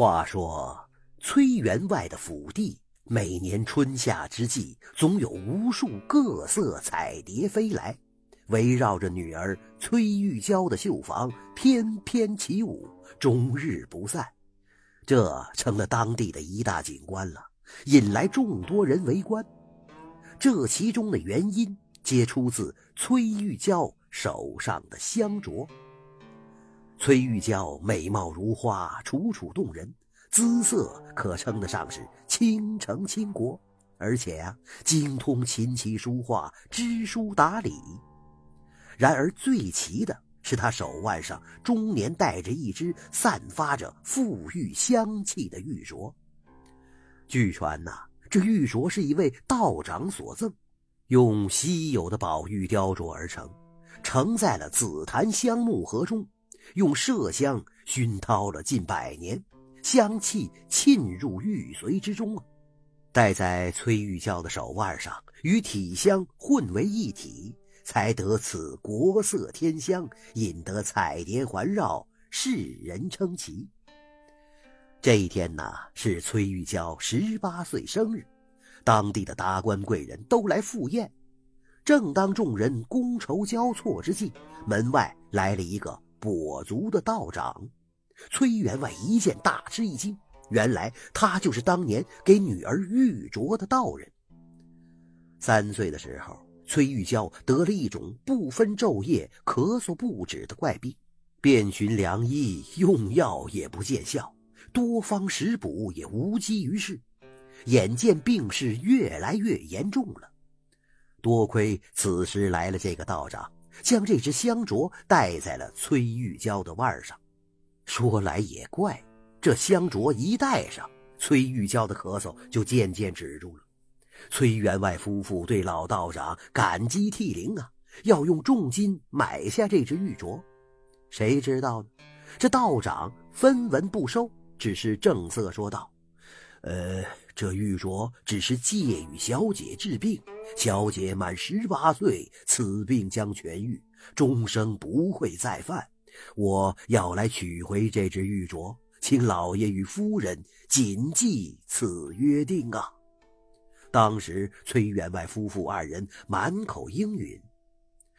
话说，崔员外的府邸每年春夏之际，总有无数各色彩蝶飞来，围绕着女儿崔玉娇的绣房翩翩起舞，终日不散。这成了当地的一大景观了，引来众多人围观。这其中的原因，皆出自崔玉娇手上的香镯。崔玉娇美貌如花，楚楚动人，姿色可称得上是倾城倾国，而且呀，精通琴棋书画，知书达理。然而最奇的是，她手腕上终年戴着一只散发着馥郁香气的玉镯。据传呐，这玉镯是一位道长所赠，用稀有的宝玉雕琢而成，盛在了紫檀香木盒中。用麝香熏陶了近百年，香气沁入玉髓之中啊！戴在崔玉娇的手腕上，与体香混为一体，才得此国色天香，引得彩蝶环绕，世人称奇。这一天呐，是崔玉娇十八岁生日，当地的达官贵人都来赴宴。正当众人觥筹交错之际，门外来了一个。跛足的道长，崔员外一见大吃一惊，原来他就是当年给女儿玉镯的道人。三岁的时候，崔玉娇得了一种不分昼夜、咳嗽不止的怪病，遍寻良医，用药也不见效，多方食补也无济于事，眼见病势越来越严重了。多亏此时来了这个道长。将这只香镯戴在了崔玉娇的腕上。说来也怪，这香镯一戴上，崔玉娇的咳嗽就渐渐止住了。崔员外夫妇对老道长感激涕零啊，要用重金买下这只玉镯。谁知道呢？这道长分文不收，只是正色说道：“呃。”这玉镯只是借与小姐治病，小姐满十八岁，此病将痊愈，终生不会再犯。我要来取回这只玉镯，请老爷与夫人谨记此约定啊！当时崔员外夫妇二人满口应允。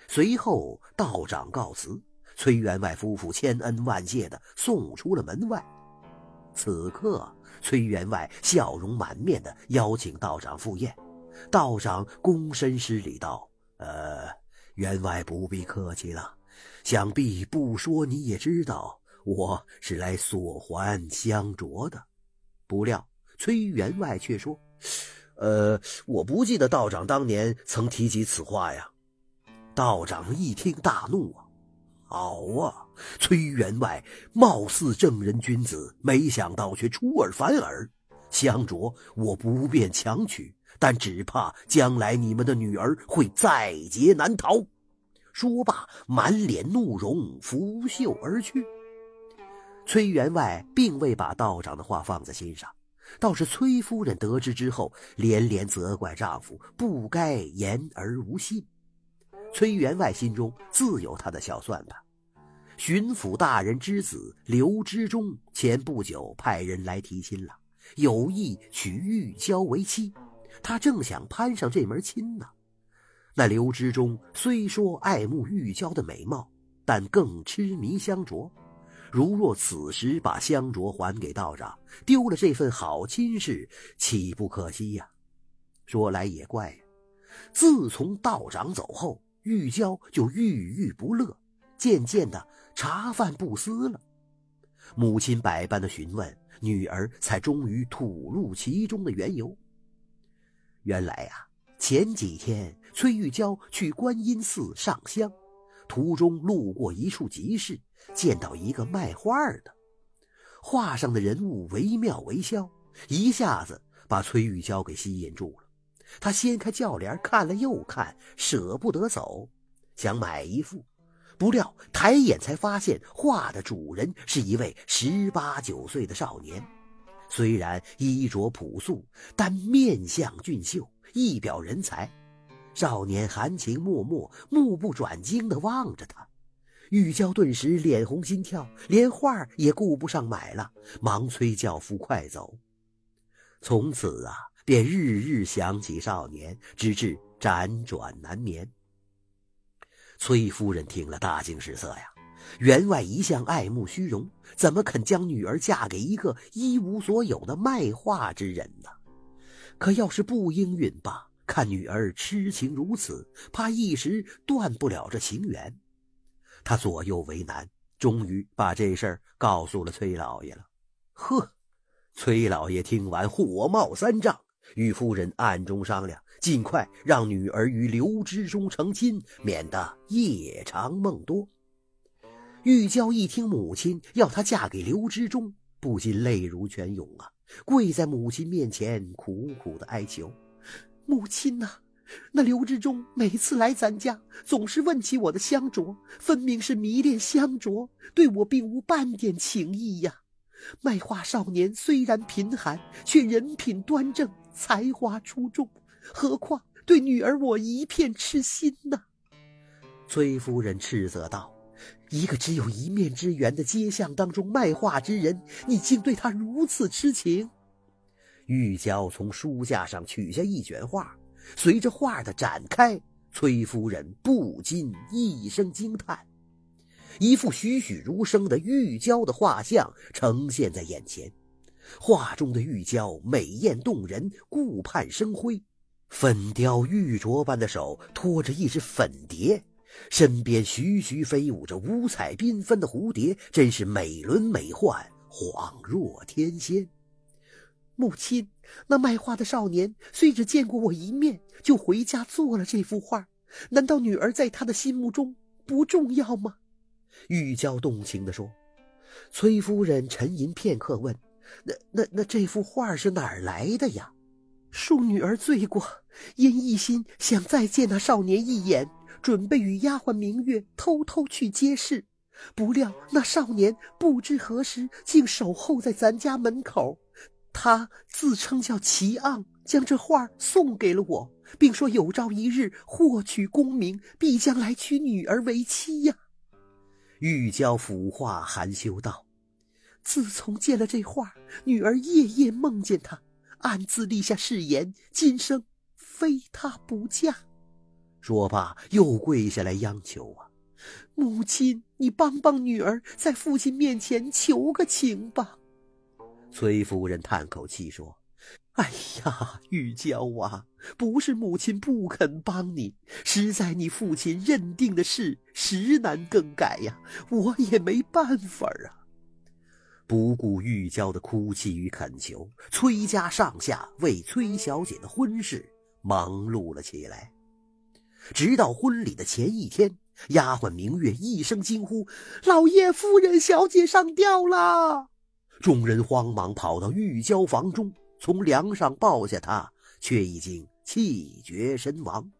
随后道长告辞，崔员外夫妇千恩万谢的送出了门外。此刻。崔员外笑容满面的邀请道长赴宴，道长躬身施礼道：“呃，员外不必客气了，想必不说你也知道，我是来索还香镯的。”不料崔员外却说：“呃，我不记得道长当年曾提及此话呀。”道长一听大怒啊！好啊，崔员外貌似正人君子，没想到却出尔反尔。香镯我不便强取，但只怕将来你们的女儿会在劫难逃。说罢，满脸怒容，拂袖而去。崔员外并未把道长的话放在心上，倒是崔夫人得知之后，连连责怪丈夫不该言而无信。崔员外心中自有他的小算盘。巡抚大人之子刘知中前不久派人来提亲了，有意娶玉娇为妻。他正想攀上这门亲呢。那刘知中虽说爱慕玉娇的美貌，但更痴迷香镯。如若此时把香镯还给道长，丢了这份好亲事，岂不可惜呀？说来也怪，自从道长走后。玉娇就郁郁不乐，渐渐的茶饭不思了。母亲百般的询问，女儿才终于吐露其中的缘由。原来呀，前几天崔玉娇去观音寺上香，途中路过一处集市，见到一个卖画的，画上的人物惟妙惟肖，一下子把崔玉娇给吸引住了。他掀开轿帘看了又看，舍不得走，想买一幅，不料抬眼才发现画的主人是一位十八九岁的少年。虽然衣着朴素，但面相俊秀，一表人才。少年含情脉脉，目不转睛地望着他。玉娇顿时脸红心跳，连画也顾不上买了，忙催轿夫快走。从此啊，便日日想起少年，直至辗转难眠。崔夫人听了大惊失色呀，员外一向爱慕虚荣，怎么肯将女儿嫁给一个一无所有的卖画之人呢？可要是不应允吧，看女儿痴情如此，怕一时断不了这情缘。他左右为难，终于把这事儿告诉了崔老爷了。呵，崔老爷听完火冒三丈，与夫人暗中商量，尽快让女儿与刘知中成亲，免得夜长梦多。玉娇一听母亲要她嫁给刘知中，不禁泪如泉涌啊，跪在母亲面前苦苦的哀求：“母亲呐！”那刘志忠每次来咱家，总是问起我的香镯，分明是迷恋香镯，对我并无半点情意呀。卖画少年虽然贫寒，却人品端正，才华出众，何况对女儿我一片痴心呐。崔夫人斥责道：“一个只有一面之缘的街巷当中卖画之人，你竟对他如此痴情？”玉娇从书架上取下一卷画。随着画的展开，崔夫人不禁一声惊叹，一幅栩栩如生的玉娇的画像呈现在眼前。画中的玉娇美艳动人，顾盼生辉，粉雕玉琢般的手托着一只粉蝶，身边徐徐飞舞着五彩缤纷的蝴蝶，真是美轮美奂，恍若天仙。母亲，那卖画的少年虽只见过我一面，就回家做了这幅画，难道女儿在他的心目中不重要吗？玉娇动情地说。崔夫人沉吟片刻，问：“那、那、那这幅画是哪儿来的呀？”恕女儿罪过，因一心想再见那少年一眼，准备与丫鬟明月偷偷去街市，不料那少年不知何时竟守候在咱家门口。他自称叫齐昂，将这画送给了我，并说有朝一日获取功名，必将来娶女儿为妻呀。玉娇抚画含羞道：“自从见了这画，女儿夜夜梦见他，暗自立下誓言，今生非他不嫁。”说罢又跪下来央求啊：“母亲，你帮帮女儿，在父亲面前求个情吧。”崔夫人叹口气说：“哎呀，玉娇啊，不是母亲不肯帮你，实在你父亲认定的事实难更改呀，我也没办法啊。”不顾玉娇的哭泣与恳求，崔家上下为崔小姐的婚事忙碌了起来。直到婚礼的前一天，丫鬟明月一声惊呼：“老爷夫人，小姐上吊了！”众人慌忙跑到玉娇房中，从梁上抱下她，却已经气绝身亡。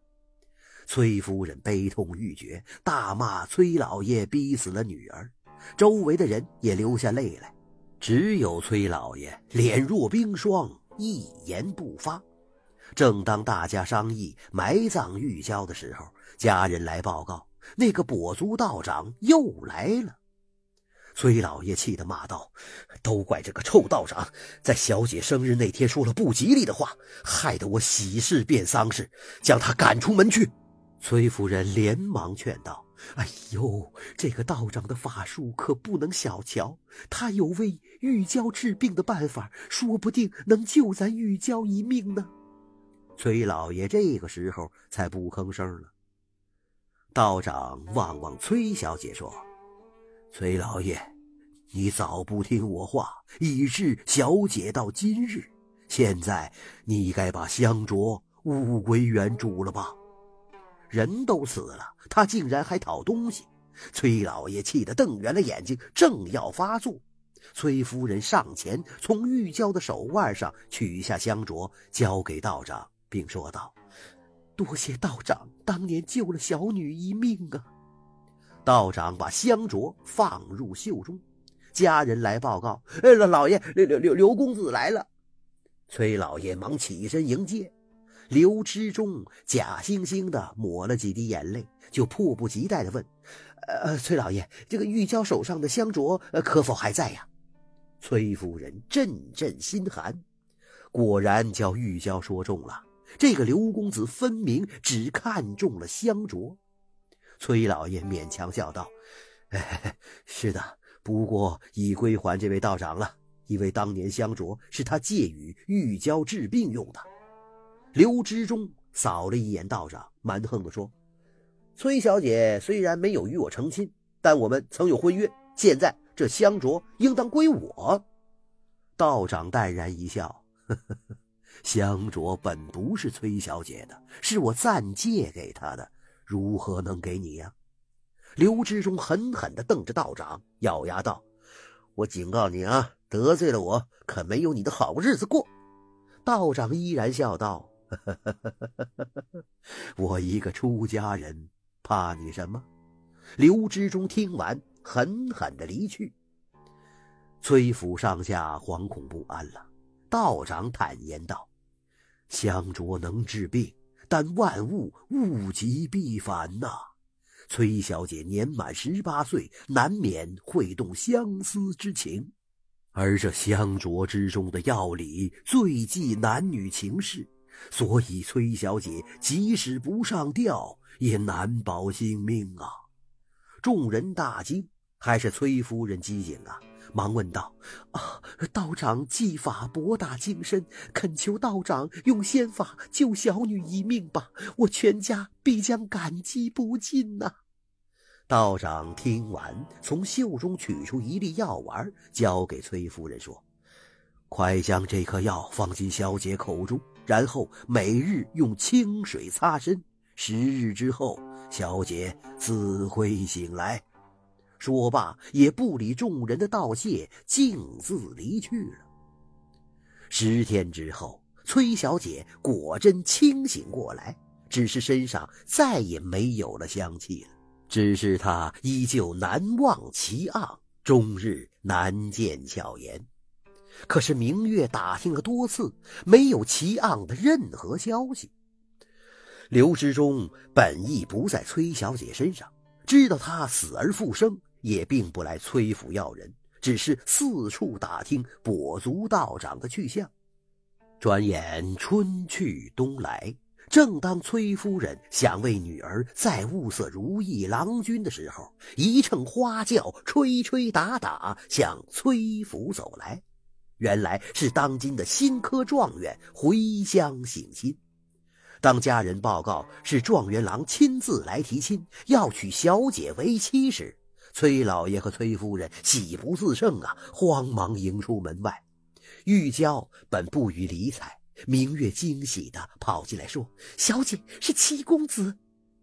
崔夫人悲痛欲绝，大骂崔老爷逼死了女儿。周围的人也流下泪来，只有崔老爷脸若冰霜，一言不发。正当大家商议埋葬玉娇的时候，家人来报告，那个跛足道长又来了。崔老爷气得骂道：“都怪这个臭道长，在小姐生日那天说了不吉利的话，害得我喜事变丧事，将他赶出门去。”崔夫人连忙劝道：“哎呦，这个道长的法术可不能小瞧，他有为玉娇治病的办法，说不定能救咱玉娇一命呢。”崔老爷这个时候才不吭声了。道长望望崔小姐说。崔老爷，你早不听我话，以致小姐到今日。现在你该把香烛物归原主了吧？人都死了，他竟然还讨东西！崔老爷气得瞪圆了眼睛，正要发作，崔夫人上前从玉娇的手腕上取下香烛，交给道长，并说道：“多谢道长当年救了小女一命啊！”道长把香烛放入袖中，家人来报告：“哎，老老爷，刘刘刘刘公子来了。”崔老爷忙起身迎接。刘知中假惺惺的抹了几滴眼泪，就迫不及待的问：“呃，崔老爷，这个玉娇手上的香镯可否还在呀？崔夫人阵阵心寒，果然叫玉娇说中了。这个刘公子分明只看中了香镯。崔老爷勉强笑道：“是的，不过已归还这位道长了，因为当年香镯是他借与玉娇治病用的。”刘知中扫了一眼道长，蛮横地说。崔小姐虽然没有与我成亲，但我们曾有婚约。现在这香镯应当归我。道长淡然一笑：“呵呵呵，香镯本不是崔小姐的，是我暂借给她的，如何能给你呀？”刘知中狠狠地瞪着道长，咬牙道：“我警告你啊，得罪了我，可没有你的好日子过。”道长依然笑道：“我一个出家人。”怕你什么？刘知中听完，狠狠的离去。崔府上下惶恐不安了。道长坦言道：“香烛能治病，但万物物极必反呐。崔小姐年满十八岁，难免会动相思之情。而这香烛之中的药理最忌男女情事，所以崔小姐即使不上吊。”也难保性命啊！众人大惊，还是崔夫人机警啊，忙问道：“啊，道长技法博大精深，恳求道长用仙法救小女一命吧！我全家必将感激不尽呐！”道长听完，从袖中取出一粒药丸，交给崔夫人说：“快将这颗药放进小姐口中，然后每日用清水擦身。”十日之后，小姐自会醒来。说罢，也不理众人的道谢，径自离去了。十天之后，崔小姐果真清醒过来，只是身上再也没有了香气了。只是她依旧难忘其昂，终日难见巧颜。可是明月打听了多次，没有齐昂的任何消息。刘知中本意不在崔小姐身上，知道她死而复生，也并不来崔府要人，只是四处打听跛足道长的去向。转眼春去冬来，正当崔夫人想为女儿再物色如意郎君的时候，一乘花轿吹吹打打向崔府走来，原来是当今的新科状元回乡省亲。当家人报告是状元郎亲自来提亲，要娶小姐为妻时，崔老爷和崔夫人喜不自胜啊，慌忙迎出门外。玉娇本不予理睬，明月惊喜的跑进来说：“小姐是齐公子。”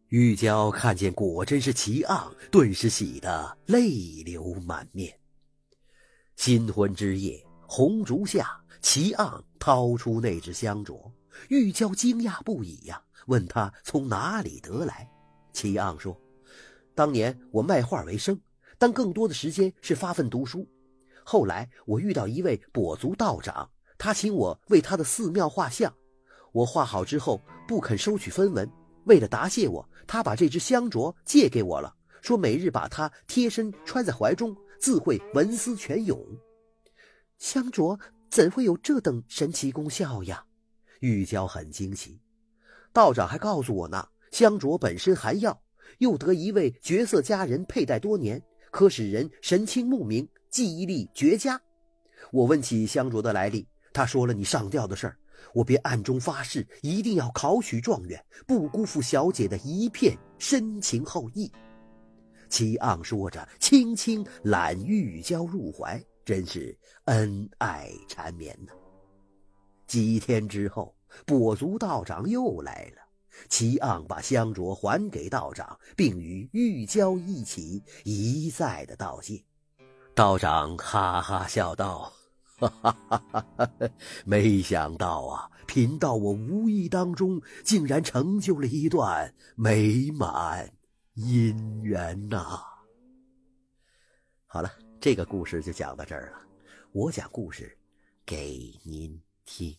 玉娇看见果真是齐昂，顿时喜得泪流满面。新婚之夜，红烛下，齐昂掏出那只香烛。玉娇惊讶不已呀，问他从哪里得来。齐昂说：“当年我卖画为生，但更多的时间是发奋读书。后来我遇到一位跛足道长，他请我为他的寺庙画像。我画好之后不肯收取分文，为了答谢我，他把这只香镯借给我了，说每日把它贴身揣在怀中，自会文思泉涌。香镯怎会有这等神奇功效呀？”玉娇很惊奇，道长还告诉我呢，香镯本身含药，又得一位绝色佳人佩戴多年，可使人神清目明，记忆力绝佳。我问起香镯的来历，他说了你上吊的事儿，我便暗中发誓，一定要考取状元，不辜负小姐的一片深情厚谊。齐昂说着，轻轻揽玉娇入怀，真是恩爱缠绵呐。几天之后，跛足道长又来了。齐昂把香烛还给道长，并与玉娇一起一再的道谢。道长哈哈笑道：“哈哈哈哈哈！没想到啊，贫道我无意当中竟然成就了一段美满姻缘呐！”好了，这个故事就讲到这儿了。我讲故事，给您。听。